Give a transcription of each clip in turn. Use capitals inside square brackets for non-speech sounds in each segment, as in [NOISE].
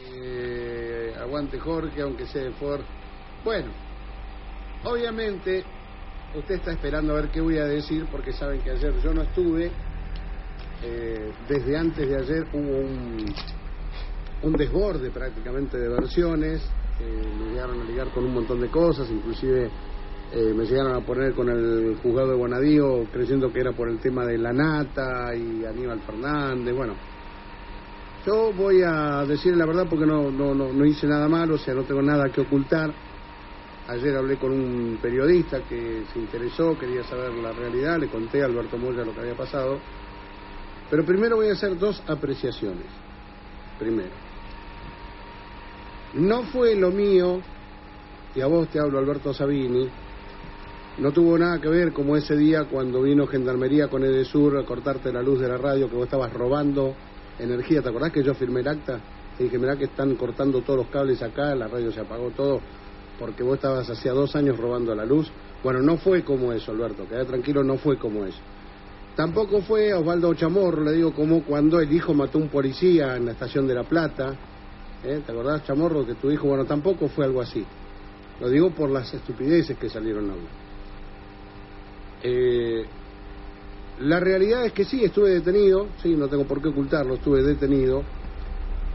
Eh, aguante Jorge, aunque sea de Ford. Bueno, obviamente usted está esperando a ver qué voy a decir porque saben que ayer yo no estuve. Eh, desde antes de ayer hubo un, un desborde prácticamente de versiones. Eh, me llegaron a ligar con un montón de cosas, inclusive eh, me llegaron a poner con el juzgado de Bonadío creyendo que era por el tema de la nata y Aníbal Fernández. Bueno, yo voy a decir la verdad porque no, no, no, no hice nada malo, o sea, no tengo nada que ocultar. Ayer hablé con un periodista que se interesó, quería saber la realidad, le conté a Alberto Moya lo que había pasado. Pero primero voy a hacer dos apreciaciones. Primero, no fue lo mío, y a vos te hablo Alberto Sabini, no tuvo nada que ver como ese día cuando vino Gendarmería con Edesur a cortarte la luz de la radio, que vos estabas robando energía. ¿Te acordás que yo firmé el acta? Dije, mirá que están cortando todos los cables acá, la radio se apagó todo, porque vos estabas hacía dos años robando la luz. Bueno, no fue como eso, Alberto, queda tranquilo, no fue como eso. Tampoco fue Osvaldo Chamorro, le digo, como cuando el hijo mató a un policía en la estación de La Plata. ¿eh? ¿Te acordás, Chamorro, que tu hijo, bueno, tampoco fue algo así. Lo digo por las estupideces que salieron a. Eh, la realidad es que sí, estuve detenido, sí, no tengo por qué ocultarlo, estuve detenido.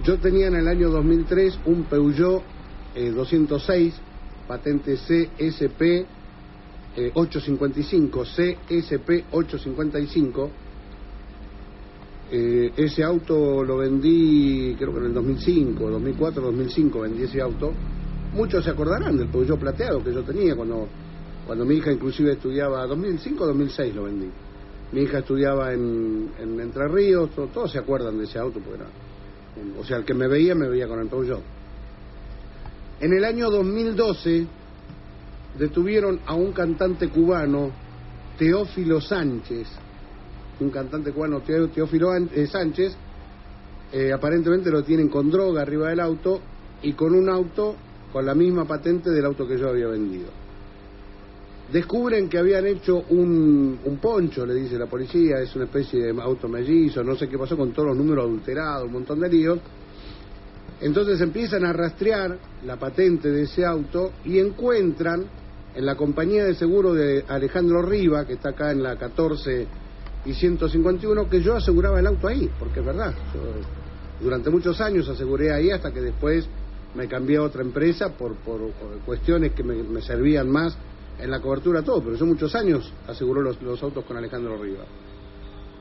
Yo tenía en el año 2003 un Peugeot eh, 206, patente CSP eh, 855, CSP 855. Eh, ese auto lo vendí, creo que en el 2005, 2004, 2005 vendí ese auto. Muchos se acordarán del Peugeot plateado que yo tenía cuando, cuando mi hija inclusive estudiaba, 2005 2006 lo vendí. Mi hija estudiaba en, en Entre Ríos, todo- todos se acuerdan de ese auto, porque era, o sea, el que me veía, me veía con el Peugeot. En el año 2012 detuvieron a un cantante cubano, Teófilo Sánchez, un cantante cubano, Teófilo eh, Sánchez, eh, aparentemente lo tienen con droga arriba del auto y con un auto con la misma patente del auto que yo había vendido. Descubren que habían hecho un, un poncho, le dice la policía, es una especie de auto mellizo, no sé qué pasó con todos los números adulterados, un montón de líos. Entonces empiezan a rastrear la patente de ese auto y encuentran en la compañía de seguro de Alejandro Riva, que está acá en la 14 y 151, que yo aseguraba el auto ahí, porque es verdad. Yo durante muchos años aseguré ahí hasta que después me cambié a otra empresa por, por cuestiones que me, me servían más en la cobertura todo, pero yo muchos años aseguró los, los autos con Alejandro Riva.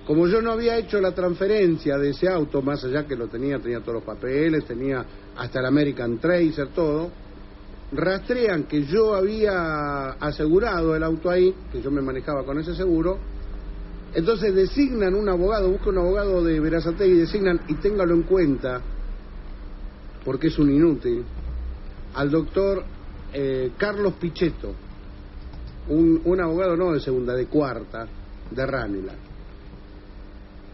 Como yo no había hecho la transferencia de ese auto, más allá que lo tenía, tenía todos los papeles, tenía hasta el American Tracer, todo, rastrean que yo había asegurado el auto ahí, que yo me manejaba con ese seguro, entonces designan un abogado, buscan un abogado de Verazategui y designan, y téngalo en cuenta, porque es un inútil, al doctor eh, Carlos Pichetto, un, un abogado no de segunda, de cuarta, de Ranela.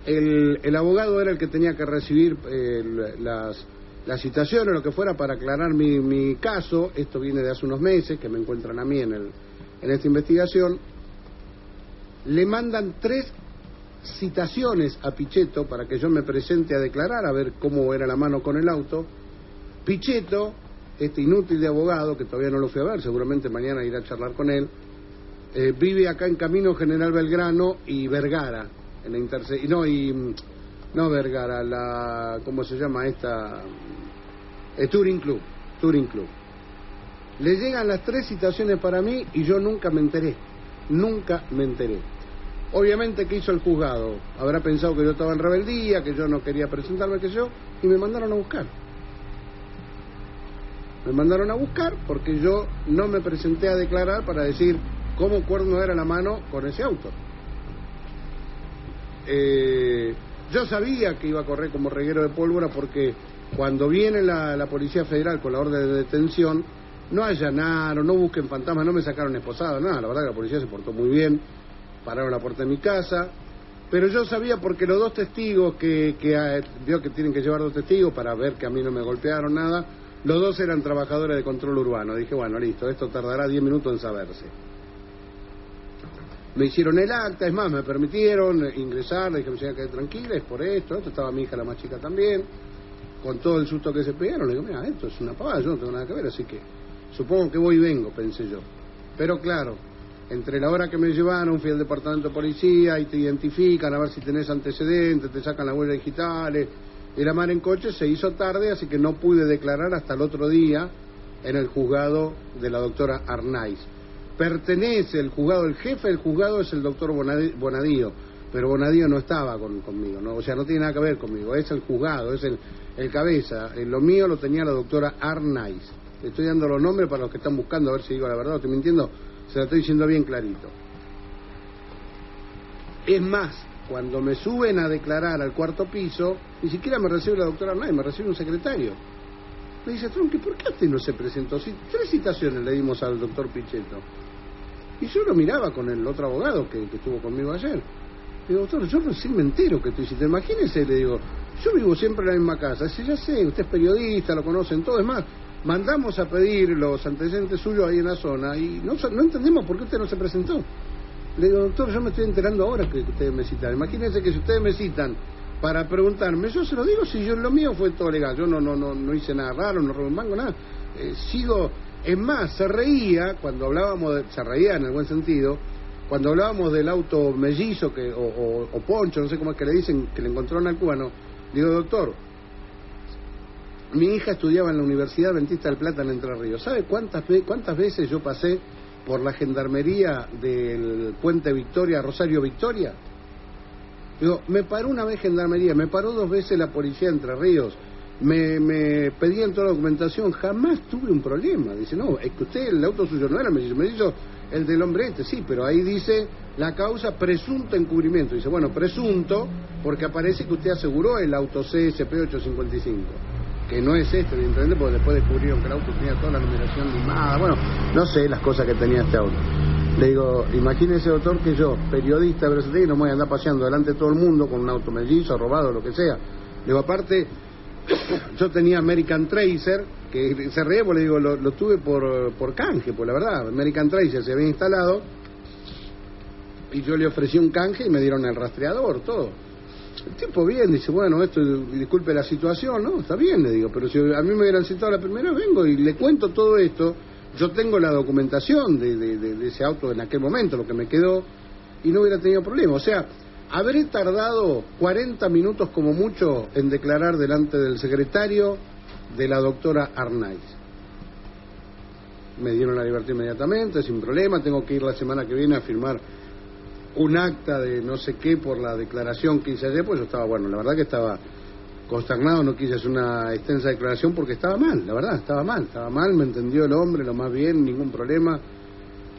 El, el abogado era el que tenía que recibir eh, las, las citaciones, lo que fuera, para aclarar mi, mi caso. Esto viene de hace unos meses, que me encuentran a mí en, el, en esta investigación. Le mandan tres citaciones a Pichetto para que yo me presente a declarar, a ver cómo era la mano con el auto. Pichetto, este inútil de abogado, que todavía no lo fui a ver, seguramente mañana iré a charlar con él, eh, vive acá en Camino General Belgrano y Vergara, en la interse no y mm, no Vergara, la ¿cómo se llama esta? Eh, Touring Club, Touring Club. Le llegan las tres citaciones para mí y yo nunca me enteré, nunca me enteré. Obviamente, ¿qué hizo el juzgado? Habrá pensado que yo estaba en rebeldía, que yo no quería presentarme, que yo, y me mandaron a buscar. Me mandaron a buscar porque yo no me presenté a declarar para decir cómo cuerno era la mano con ese auto. Eh, yo sabía que iba a correr como reguero de pólvora porque Cuando viene la, Policía Federal con la orden de detención, no allanaron, no busquen fantasmas, no me sacaron esposado, nada, la verdad que la policía se portó muy bien, pararon la puerta de mi casa, pero yo sabía porque los dos testigos que, que ah, vio que tienen que llevar dos testigos para ver que a mí no me golpearon nada, los dos eran trabajadores de control urbano. Dije, bueno, listo, esto tardará 10 minutos en saberse. Me hicieron el acta, es más, me permitieron ingresar, le dije, me quedé tranquila, es por esto, esto estaba mi hija la más chica también, con todo el susto que se pegaron, le digo, mira, esto es una pavada, yo no tengo nada que ver, así que supongo que voy y vengo, pensé yo. Pero claro, entre la hora que me llevaron, fui al departamento de policía y te identifican a ver si tenés antecedentes, te sacan las huellas digitales, y la mar en coche se hizo tarde, así que no pude declarar hasta el otro día en el juzgado de la doctora Arnaiz. Pertenece el juzgado, el jefe del juzgado es el doctor Bonadío, pero Bonadío no estaba conmigo, ¿no? o sea, no tiene nada que ver conmigo, es el juzgado, es el, el cabeza. En lo mío lo tenía la doctora Arnaiz. Estoy dando los nombres para los que están buscando a ver si digo la verdad o estoy mintiendo se lo estoy diciendo bien clarito. Es más, cuando me suben a declarar al cuarto piso, ni siquiera me recibe la doctora Arnay, me recibe un secretario. Me dice, Tronqui, ¿por qué usted no se presentó? Si tres citaciones le dimos al doctor Pichetto. Y yo lo miraba con el otro abogado que, estuvo conmigo ayer. Digo, doctor, yo recién me entero que tú hiciste. Imagínese, le digo, yo vivo siempre en la misma casa. Dice, ya sé, usted es periodista, lo conocen todo. Es más, mandamos a pedir los antecedentes suyos ahí en la zona y no, no entendemos por qué usted no se presentó. Le digo, doctor, yo me estoy enterando ahora que ustedes me citan. Imagínense que si ustedes me citan para preguntarme, yo se lo digo si yo lo mío fue todo legal. Yo no no no no hice nada raro, no robé un mango, nada. Eh, sigo, es más, se reía cuando hablábamos, de, se reía en el buen sentido, cuando hablábamos del auto mellizo que, o, o, poncho, no sé cómo es que le dicen, que le encontraron al cubano. Digo, doctor, mi hija estudiaba en la Universidad Adventista del Plata en Entre Ríos. ¿Sabe cuántas, cuántas veces yo pasé por la gendarmería del Puente Victoria, Rosario Victoria? Digo, me paró una vez gendarmería, me paró dos veces la policía de Entre Ríos, me, me pedían toda la documentación, jamás tuve un problema. Dice, no, es que usted, el auto suyo no era me dijo el del hombre este, sí, pero ahí dice la causa presunto encubrimiento. Dice, bueno, presunto, porque aparece que usted aseguró el auto CSP 855 que no es esto, evidentemente, porque después descubrieron que el auto tenía toda la numeración limada, bueno, no sé las cosas que tenía este auto. Le digo, imagínese, doctor, que yo, periodista, pero no me voy a andar paseando delante de todo el mundo con un auto mellizo, robado, lo que sea. Le digo, aparte, yo tenía American Tracer, que se porque le digo, lo, tuve por, por canje, pues la verdad, American Tracer se había instalado, y yo le ofrecí un canje y me dieron el rastreador, todo. El tipo bien, dice, bueno, esto, disculpe la situación, ¿no? Está bien, le digo, pero si a mí me hubieran citado la primera, vengo y le cuento todo esto. Yo tengo la documentación de, de, ese auto en aquel momento, lo que me quedó, y no hubiera tenido problema. O sea, habré tardado 40 minutos como mucho en declarar delante del secretario de la doctora Arnaiz. Me dieron la libertad inmediatamente, sin problema, tengo que ir la semana que viene a firmar un acta de no sé qué por la declaración que hice ayer, pues yo estaba, bueno, la verdad que estaba consternado, no quise hacer una extensa declaración porque estaba mal, la verdad, estaba mal, estaba mal, me entendió el hombre, lo más bien, ningún problema.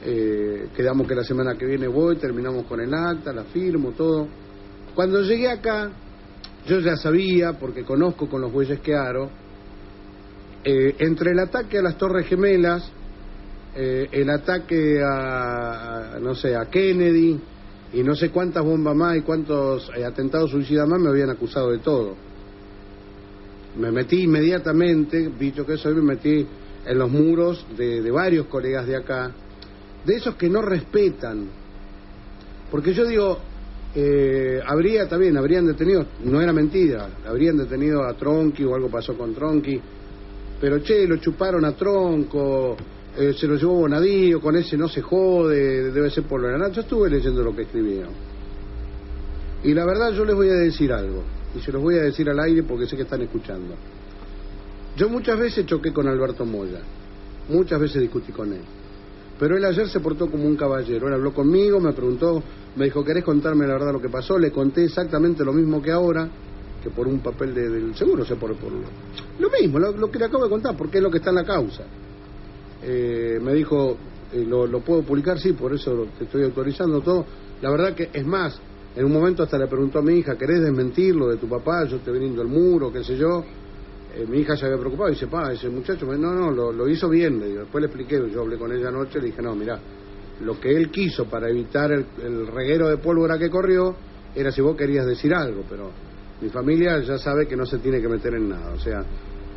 Eh, quedamos que la semana que viene voy, terminamos con el acta, la firmo, todo. Cuando llegué acá, yo ya sabía, porque conozco con los bueyes que aro, eh, entre el ataque a las Torres Gemelas, eh, el ataque a, no sé, a Kennedy, y no sé cuántas bombas más y cuántos eh, atentados suicidas más me habían acusado de todo. Me metí inmediatamente, dicho que eso, me metí en los muros de, varios colegas de acá, de esos que no respetan. Porque yo digo, eh, habría también, habrían detenido, no era mentira, habrían detenido a Tronqui o algo pasó con Tronqui, pero che, lo chuparon a Tronco, eh, se lo llevó Bonadío, con ese no se jode, debe ser por lo de Yo estuve leyendo lo que escribieron. Y la verdad yo les voy a decir algo, y se los voy a decir al aire porque sé que están escuchando. Yo muchas veces choqué con Alberto Moya, muchas veces discutí con él. Pero él ayer se portó como un caballero, él habló conmigo, me preguntó, me dijo, ¿querés contarme la verdad lo que pasó? Le conté exactamente lo mismo que ahora, que por un papel del seguro, o sea, por, por lo mismo, lo que le acabo de contar, porque es lo que está en la causa. Eh, me dijo, eh, lo, puedo publicar? Sí, por eso te estoy autorizando todo. La verdad que es más, en un momento hasta le preguntó a mi hija, ¿querés desmentir lo de tu papá? Yo te brindo el muro, qué sé yo. Eh, mi hija se había preocupado y dice, pa, ese muchacho, no, no, lo, hizo bien. Le Después le expliqué, yo hablé con ella anoche, le dije, no, mira, lo que él quiso para evitar el, reguero de pólvora que corrió era si vos querías decir algo, pero mi familia ya sabe que no se tiene que meter en nada. O sea,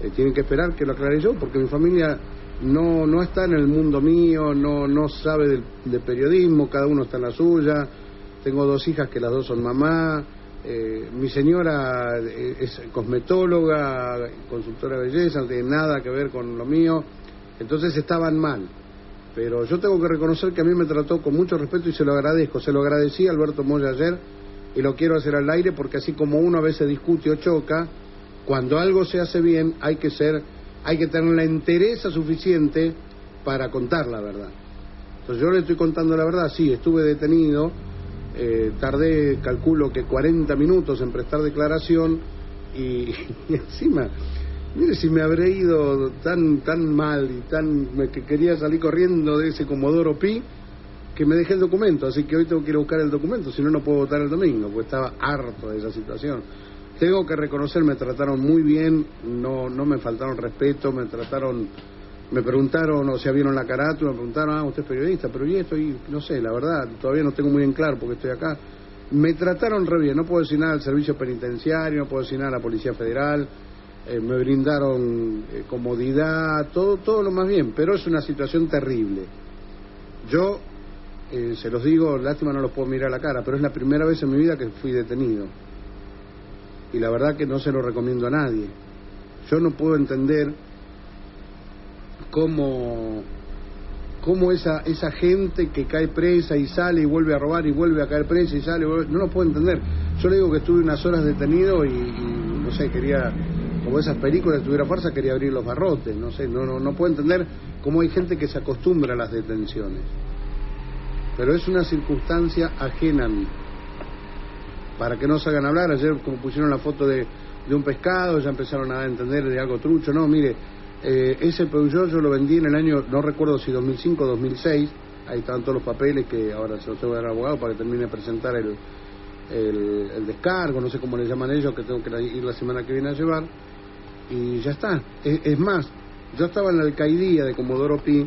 eh, tienen que esperar que lo aclare yo, porque mi familia no, no está en el mundo mío, no, no sabe de periodismo, cada uno está en la suya. Tengo dos hijas que las dos son mamá. Eh, mi señora eh, es cosmetóloga, consultora de belleza, no tiene nada que ver con lo mío. Entonces estaban mal. Pero yo tengo que reconocer que a mí me trató con mucho respeto y se lo agradezco. Se lo agradecí a Alberto Moya ayer y lo quiero hacer al aire porque así como uno a veces discute o choca, cuando algo se hace bien hay que ser, hay que tener la entereza suficiente para contar la verdad. Entonces yo le estoy contando la verdad, sí, estuve detenido, eh, tardé, calculo que 40 minutos en prestar declaración [LAUGHS] y, encima, mire si me habré ido tan tan mal y tan que quería salir corriendo de ese Comodoro Pi que me dejé el documento, así que hoy tengo que ir a buscar el documento, si no, no puedo votar el domingo, porque estaba harto de esa situación. Tengo que reconocer, me trataron muy bien, no, no me faltaron respeto, me trataron, me preguntaron, o sea, vieron la carátula, me preguntaron, ah, usted es periodista, pero y esto, y no sé, la verdad, todavía no tengo muy en claro porque estoy acá. Me trataron re bien, no puedo decir nada al servicio penitenciario, no puedo decir nada a la Policía Federal, eh, me brindaron eh, comodidad, todo, todo lo más bien, pero es una situación terrible. Yo eh, se los digo, lástima no los puedo mirar a la cara, pero es la primera vez en mi vida que fui detenido. Y la verdad que no se lo recomiendo a nadie. Yo no puedo entender cómo, cómo esa, esa gente que cae presa y sale y vuelve a robar y vuelve a caer presa y sale, no lo puedo entender. Yo le digo que estuve unas horas detenido y, no sé, quería, como esas películas, tuviera fuerza, quería abrir los barrotes, no sé, no, no, no puedo entender cómo hay gente que se acostumbra a las detenciones pero es una circunstancia ajena a mí. Para que no se hagan hablar, ayer como pusieron la foto de, un pescado, ya empezaron a entender de algo trucho, no, mire, eh, ese Peugeot yo lo vendí en el año, no recuerdo si 2005 o 2006, ahí estaban todos los papeles que ahora se los tengo que dar al abogado para que termine de presentar el, el, descargo, no sé cómo le llaman ellos, que tengo que ir la semana que viene a llevar, y ya está. Es, más, yo estaba en la alcaidía de Comodoro Pi,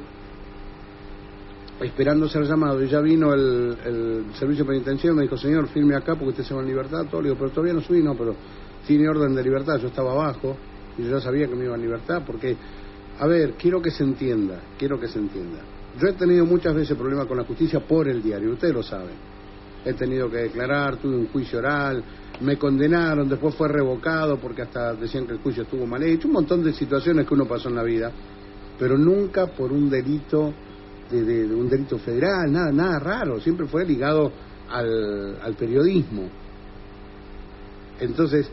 esperando ser llamado y ya vino el, servicio penitenciario me dijo señor firme acá porque usted se va en libertad todo. Le digo pero todavía no subí no pero tiene orden de libertad yo estaba abajo y yo ya sabía que me iba en libertad porque a ver quiero que se entienda quiero que se entienda yo he tenido muchas veces problemas con la justicia por el diario ustedes lo saben he tenido que declarar tuve un juicio oral me condenaron después fue revocado porque hasta decían que el juicio estuvo mal hecho un montón de situaciones que uno pasó en la vida pero nunca por un delito de, un delito federal, nada, nada raro, siempre fue ligado al periodismo. Entonces,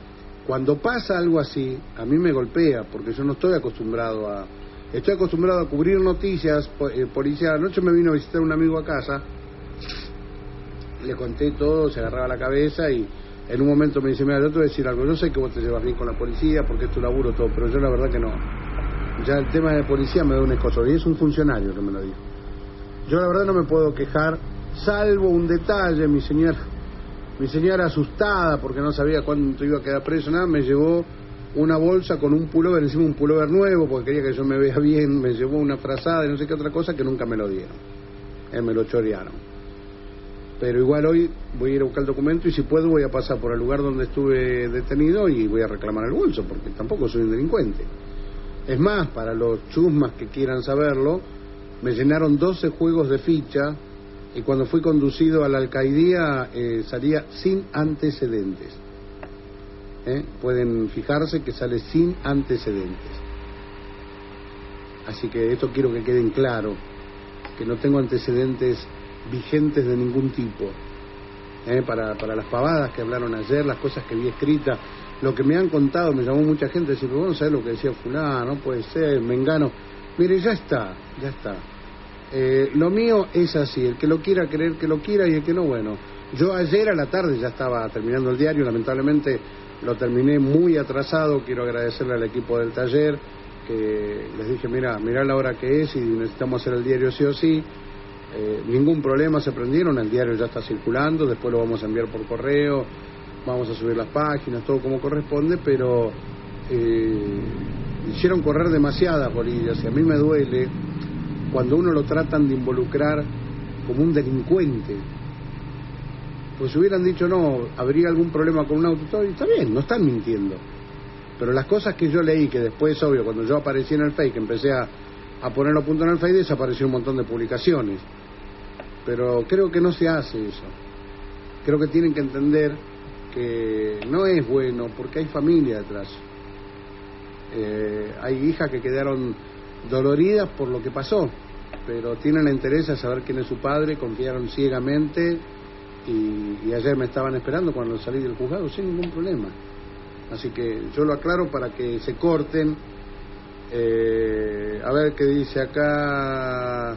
cuando pasa algo así, a mí me golpea, porque yo no estoy acostumbrado a... Estoy acostumbrado a cubrir noticias eh, policiales. Anoche me vino a visitar un amigo a casa, le conté todo, se agarraba la cabeza y en un momento me dice, mira, yo te voy a decir algo, yo sé que vos te llevas bien con la policía porque es tu laburo todo, pero yo la verdad que no. Ya el tema de policía me da un escosor y es un funcionario que me lo dijo. Yo la verdad no me puedo quejar, salvo un detalle, mi señora, mi señora asustada porque no sabía cuánto iba a quedar preso, nada, me llevó una bolsa con un pullover, encima un pullover nuevo, porque quería que yo me vea [LAUGHS] bien, me llevó una frazada y no sé qué otra cosa que nunca me lo dieron, eh, me lo chorearon. Pero igual hoy voy a ir a buscar el documento y si puedo voy a pasar por el lugar donde estuve detenido y voy a reclamar el bolso, porque tampoco soy un delincuente. Es más, para los chusmas que quieran saberlo, me llenaron 12 juegos de ficha y cuando fui conducido a la alcaidía eh, salía sin antecedentes. ¿Eh? Pueden fijarse que sale sin antecedentes. Así que esto quiero que queden claro, que no tengo antecedentes vigentes de ningún tipo. ¿eh? Para, para las pavadas que hablaron ayer, las cosas que vi escritas, lo que me han contado, me llamó mucha gente a decir, bueno, ¿sabes lo que decía fulano? No puede ser, me engano. Mire, ya está, ya está. Eh, lo mío es así, el que lo quiera creer que lo quiera y el que no, bueno. Yo ayer a la tarde ya estaba terminando el diario, lamentablemente lo terminé muy atrasado, quiero agradecerle al equipo del taller, que les dije, mira, mira la hora que es y necesitamos hacer el diario sí o sí. Eh, ningún problema, se prendieron, el diario ya está circulando, después lo vamos a enviar por correo, vamos a subir las páginas, todo como corresponde, pero eh, hicieron correr demasiadas bolillas y a mí me duele cuando uno lo tratan de involucrar como un delincuente. Pues si hubieran dicho no, habría algún problema con un auto, está bien, no están mintiendo. Pero las cosas que yo leí, que después, obvio, cuando yo aparecí en el fake, empecé a, a ponerlo a punto en el fake, desapareció un montón de publicaciones. Pero creo que no se hace eso. Creo que tienen que entender que no es bueno porque hay familia detrás. Eh, hay hijas que quedaron doloridas por lo que pasó, pero tienen interés de saber quién es su padre, confiaron ciegamente y, y ayer me estaban esperando cuando salí del juzgado sin ningún problema. Así que yo lo aclaro para que se corten. Eh, a ver qué dice acá.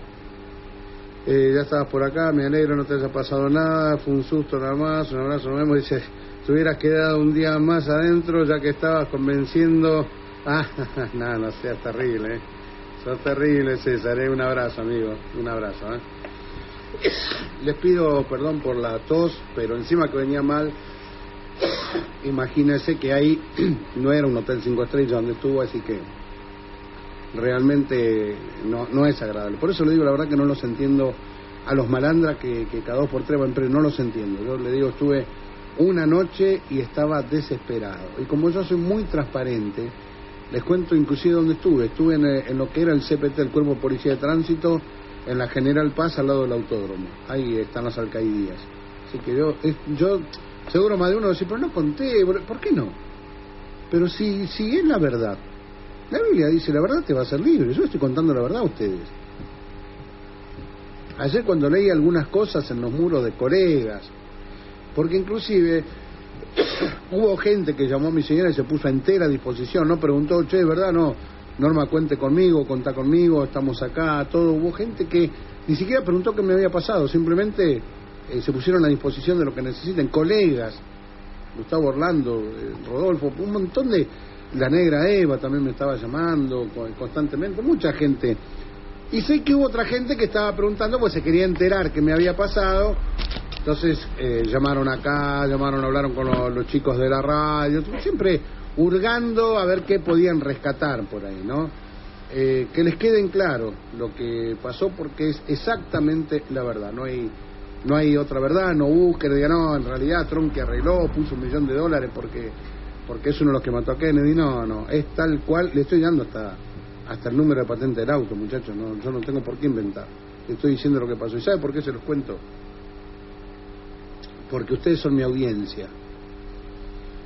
Eh, ya estabas por acá, me alegro, no te haya pasado nada, fue un susto nada más, un abrazo, nos vemos. Dice, te hubieras quedado un día más adentro ya que estabas convenciendo. [LAUGHS] Ah, no, no seas terrible, ¿eh? Sos terrible, César, ¿eh? un abrazo, amigo, un abrazo. ¿eh? Les pido perdón por la tos, pero encima que venía mal, imagínense que ahí [CLEARS THROAT] no era un hotel cinco estrellas donde estuvo, así que realmente no, no es agradable. Por eso le digo la verdad que no los entiendo a los malandras que, que cada dos por tres van presos, no los entiendo. Yo le digo, estuve una noche y estaba desesperado. Y como yo soy muy transparente, les cuento inclusive dónde estuve. Estuve en, en lo que era el CPT, el Cuerpo de Policía de Tránsito, en la General Paz al lado del autódromo. Ahí están las alcaidías. Así que yo, yo seguro más de uno decir, pero no conté, ¿por qué no? Pero si, si es la verdad. La Biblia dice, la verdad te va a hacer libre. Yo estoy contando la verdad a ustedes. Ayer cuando leí algunas cosas en los muros de colegas, porque inclusive hubo gente que llamó a mi señora y se puso a entera disposición, no preguntó, che, ¿verdad? No, Norma, cuente conmigo, contá conmigo, estamos acá, todo. Hubo gente que ni siquiera preguntó qué me había pasado, simplemente eh, se pusieron a disposición de lo que necesiten. Colegas, Gustavo Orlando, eh, Rodolfo, un montón de... La negra Eva también me estaba llamando constantemente, mucha gente. Y sé que hubo otra gente que estaba preguntando, pues se quería enterar qué me había pasado. Entonces eh, llamaron acá, llamaron, hablaron con los, chicos de la radio, siempre hurgando a ver qué podían rescatar por ahí, ¿no? Eh, que les queden claro lo que pasó porque es exactamente la verdad, no hay no hay otra verdad, no busquen, digan, no, en realidad Trump que arregló, puso un millón de dólares porque porque es uno de los que mató a Kennedy, no, no, es tal cual, le estoy dando hasta hasta el número de patente del auto, muchachos, no, yo no tengo por qué inventar, le estoy diciendo lo que pasó. ¿Y sabe por qué se los cuento? Porque ustedes son mi audiencia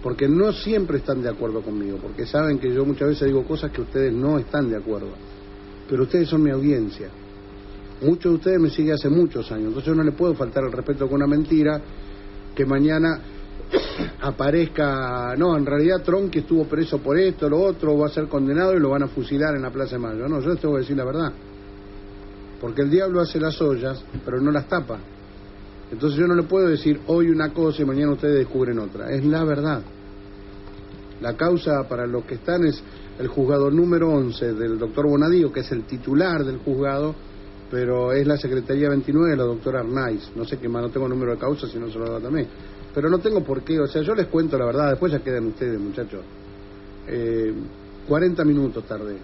porque no siempre están de acuerdo conmigo, porque saben que yo muchas veces digo cosas que ustedes no están de acuerdo, pero ustedes son mi audiencia. Muchos de ustedes me siguen hace muchos años, entonces yo no le puedo faltar el respeto con una mentira que mañana [COUGHS] aparezca, no, en realidad Tronqui estuvo preso por esto, lo otro, va a ser condenado y lo van a fusilar en la Plaza de Mayo. No, yo les tengo que decir la verdad. Porque el diablo hace las ollas, pero no las tapa. Entonces yo no le puedo decir hoy una cosa y mañana ustedes descubren otra. Es la verdad. La causa para los que están es el juzgado número 11 del doctor Bonadío, que es el titular del juzgado, pero es la Secretaría 29 de la doctora Arnaiz. No sé qué más, no tengo número de causa, si no se lo da también. Pero no tengo por qué, o sea, yo les cuento la verdad, después ya quedan ustedes, muchachos. Eh, 40 minutos tardé.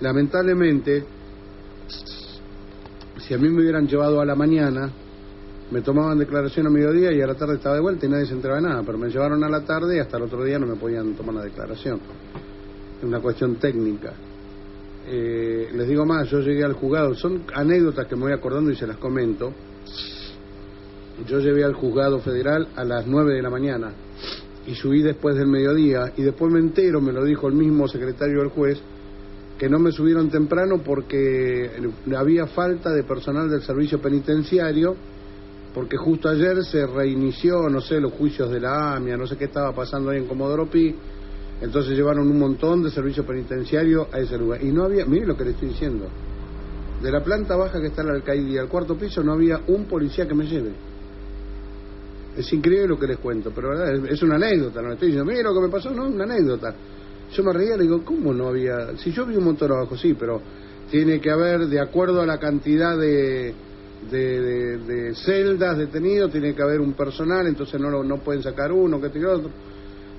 Lamentablemente, si a mí me hubieran llevado a la mañana, me tomaban declaración a mediodía y a la tarde estaba de vuelta y nadie se enteraba de nada, pero me llevaron a la tarde y hasta el otro día no me podían tomar la declaración. Es una cuestión técnica. Eh, les digo más, yo llegué al juzgado, son anécdotas que me voy acordando y se las comento. Yo llegué al juzgado federal a las 9 de la mañana y subí después del mediodía y después me entero, me lo dijo el mismo secretario del juez, que no me subieron temprano porque había falta de personal del servicio penitenciario porque justo ayer se reinició, no sé, los juicios de la AMIA, no sé qué estaba pasando ahí en Comodoro Pi, entonces llevaron un montón de servicio penitenciario a ese lugar. Y no había, mire lo que le estoy diciendo, de la planta baja que está la alcaidía al cuarto piso no había un policía que me lleve. Es increíble lo que les cuento, pero verdad es una anécdota, no le estoy diciendo, mire lo que me pasó, no, una anécdota. Yo me reía le digo, ¿cómo no había? Si yo vi un montón abajo, sí, pero tiene que haber, de acuerdo a la cantidad de de, de, de, celdas detenidos, tiene que haber un personal, entonces no, no pueden sacar uno, que otro.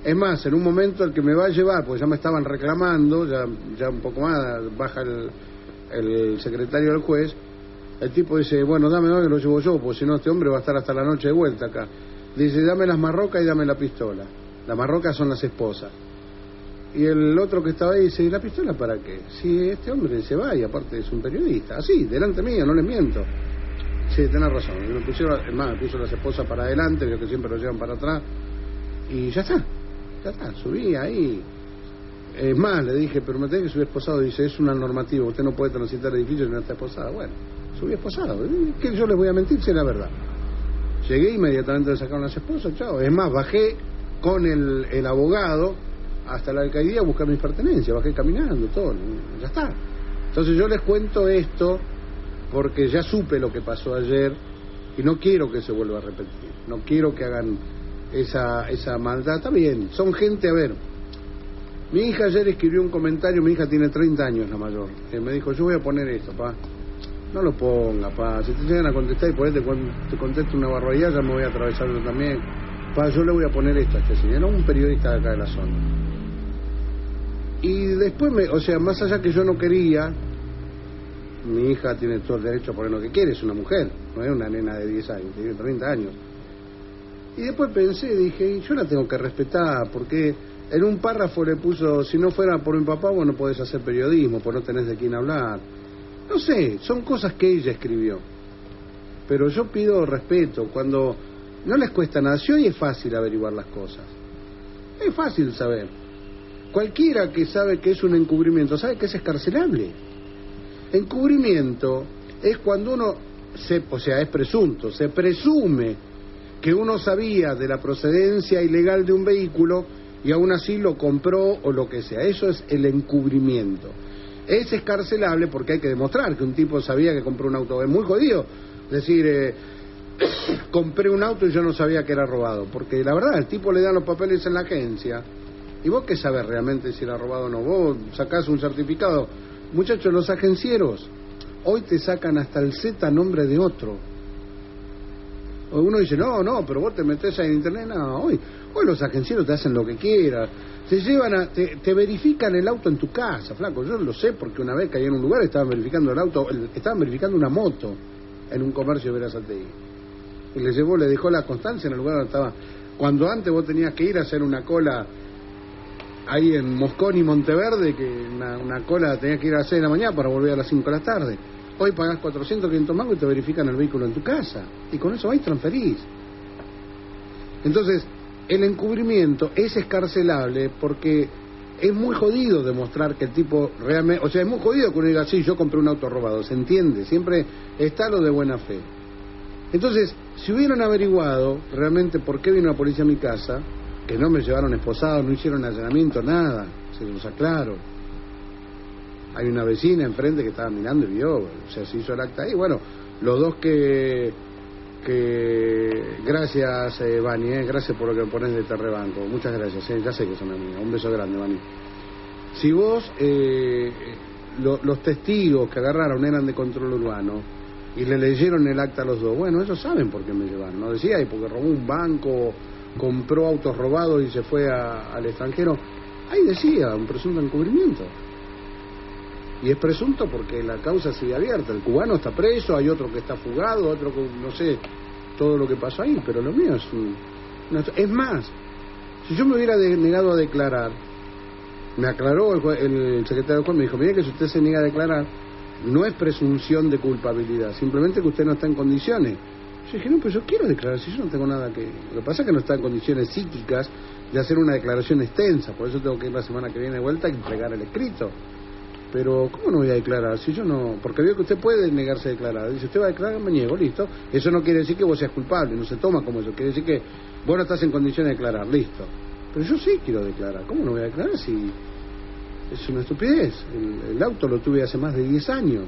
Es más, en un momento el que me va a llevar, porque ya me estaban reclamando, ya, ya un poco más, baja el, el secretario del juez, el tipo dice, bueno, dame, dame, lo llevo yo, porque si no este hombre va a estar hasta la noche de vuelta acá. Dice, dame las marrocas y dame la pistola. Las marrocas son las esposas. Y el otro que estaba ahí dice, ¿y la pistola para qué? Si este hombre se va y aparte es un periodista. Así, delante mío, no les miento. Sí, tenés razón. Me pusieron, es más, puso las esposas para adelante, veo que siempre lo llevan para atrás. Y ya está, ya está, subí ahí. Es más, le dije, pero me tenés que subir esposado. Dice, es una normativa, usted no puede transitar edificios si no está esposado. Bueno, subí esposado. Que yo les voy a mentir si es la verdad. Llegué inmediatamente le sacaron las esposas, chao. Es más, bajé con el, el abogado hasta la alcaldía a buscar mis pertenencias, bajé caminando, todo, ya está. Entonces yo les cuento esto porque ya supe lo que pasó ayer y no quiero que se vuelva a repetir, no quiero que hagan esa, esa maldad. Está bien, son gente, a ver, mi hija ayer escribió un comentario, mi hija tiene 30 años la mayor, me dijo, yo voy a poner esto, pa. No lo ponga, pa. Si te llegan a contestar y por ahí te, te contesto una barbaridad, ya me voy a atravesar yo también. Pa, yo le voy a poner esto a este señor, un periodista de acá de la zona. Y después, me, o sea, más allá que yo no quería, mi hija tiene todo el derecho a poner lo que quiere, es una mujer, no es una nena de 10 años, tiene 30 años. Y después pensé, dije, yo la tengo que respetar, porque en un párrafo le puso, si no fuera por mi papá, vos no podés hacer periodismo, pues no tenés de quién hablar. No sé, son cosas que ella escribió. Pero yo pido respeto, cuando no les cuesta nada, si hoy es fácil averiguar las cosas. Es fácil saber. Cualquiera que sabe que es un encubrimiento sabe que es escarcelable. Encubrimiento es cuando uno, se, o sea, es presunto, se presume que uno sabía de la procedencia ilegal de un vehículo y aún así lo compró o lo que sea. Eso es el encubrimiento. Es escarcelable porque hay que demostrar que un tipo sabía que compró un auto. Es muy jodido decir, eh, [COUGHS] compré un auto y yo no sabía que era robado. Porque la verdad, el tipo le dan los papeles en la agencia ¿Y vos qué sabes realmente si era robado o no? Vos sacás un certificado. Muchachos, los agencieros hoy te sacan hasta el Z nombre de otro. Uno dice, no, no, pero vos te metes en internet. No, hoy, hoy los agencieros te hacen lo que quieran. Te llevan a, te, te, verifican el auto en tu casa, flaco. Yo lo sé porque una vez caí en un lugar estaban verificando el auto, estaban verificando una moto en un comercio de Verazategui. Y le llevó, le dejó la constancia en el lugar donde estaba. Cuando antes vos tenías que ir a hacer una cola ahí en Moscón y Monteverde, que una, cola tenía que ir a las 6 de la mañana para volver a las 5 de la tarde. Hoy pagás 400, 500 mangos y te verifican el vehículo en tu casa. Y con eso vais transferís. Entonces, el encubrimiento es escarcelable porque es muy jodido demostrar que el tipo realmente... O sea, es muy jodido que uno diga, sí, yo compré un auto robado. ¿Se entiende? Siempre está lo de buena fe. Entonces, si hubieran averiguado realmente por qué vino la policía a mi casa, que no me llevaron esposado, no hicieron allanamiento, nada, se los aclaro. Hay una vecina enfrente que estaba mirando y vio, o sea, se hizo el acta ahí. Bueno, los dos que. que gracias, eh, Bani, eh, gracias por lo que me pones de Terrebanco. Muchas gracias, eh, ya sé que son amigos. Un beso grande, Bani. Si vos, eh, lo, los testigos que agarraron eran de control urbano y le leyeron el acta a los dos, bueno, ellos saben por qué me llevaron. No decía, y porque robó un banco compró autos robados y se fue a, al extranjero. Ahí decía, un presunto encubrimiento. Y es presunto porque la causa sigue abierta. El cubano está preso, hay otro que está fugado, otro que no sé todo lo que pasó ahí, pero lo mío es un... Es más, si yo me hubiera negado a declarar, me aclaró el, el secretario del juez, me dijo, mire que si usted se niega a declarar, no es presunción de culpabilidad, simplemente que usted no está en condiciones. Yo dije, no, pero yo quiero declarar, si yo no tengo nada que... Lo que pasa es que no está en condiciones psíquicas de hacer una declaración extensa, por eso tengo que ir la semana que viene de vuelta y entregar el escrito. Pero, ¿cómo no voy a declarar? Si yo no... Porque veo que usted puede negarse a declarar. Dice, usted va a declarar, me niego, listo. Eso no quiere decir que vos seas culpable, no se toma como eso. Quiere decir que vos no estás en condiciones de declarar, listo. Pero yo sí quiero declarar. ¿Cómo no voy a declarar si es una estupidez? El, el auto lo tuve hace más de 10 años.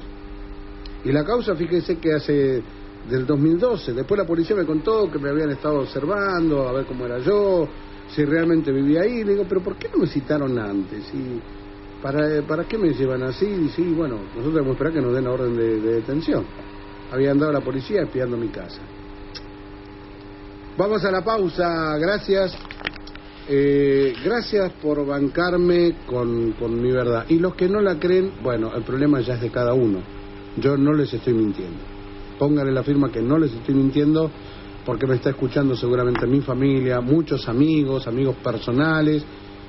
Y la causa, fíjese que hace del 2012. Después la policía me contó que me habían estado observando, a ver cómo era yo, si realmente vivía ahí. Le digo, pero ¿por qué no me citaron antes? ¿Y para, ¿Para qué me llevan así? Y sí, bueno, nosotros debemos esperar que nos den la orden de, de detención. Había andado la policía espiando mi casa. Vamos a la pausa, gracias. eh, gracias por bancarme con, con mi verdad. Y los que no la creen, bueno, el problema ya es de cada uno. Yo no les estoy mintiendo. Póngale la firma que no les estoy mintiendo porque me está escuchando seguramente mi familia, muchos amigos, amigos personales.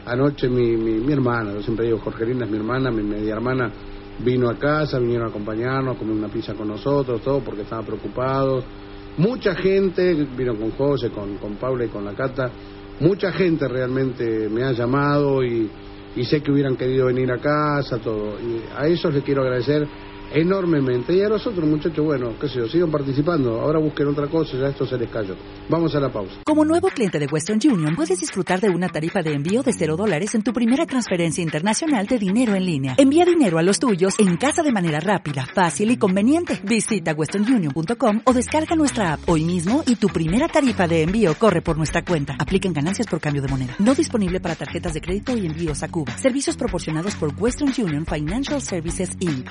Anoche mi, mi, hermana, yo siempre digo, Jorgelina es mi hermana, mi media hermana vino a casa, vinieron a acompañarnos, a comer una pizza con nosotros, todo porque estaban preocupados. Mucha gente, vino con José, con, con Paula y con la Cata, mucha gente realmente me ha llamado y, y sé que hubieran querido venir a casa, todo. Y a esos les quiero agradecer enormemente. Y a los otros muchachos, bueno, qué sé yo, sigan participando. Ahora busquen otra cosa, ya esto se les cayó. Vamos a la pausa. Como nuevo cliente de Western Union, puedes disfrutar de una tarifa de envío de cero dólares en tu primera transferencia internacional de dinero en línea. Envía dinero a los tuyos en casa de manera rápida, fácil y conveniente. Visita westernunion.com o descarga nuestra app hoy mismo y tu primera tarifa de envío corre por nuestra cuenta. Apliquen ganancias por cambio de moneda. No disponible para tarjetas de crédito y envíos a Cuba. Servicios proporcionados por Western Union Financial Services Inc.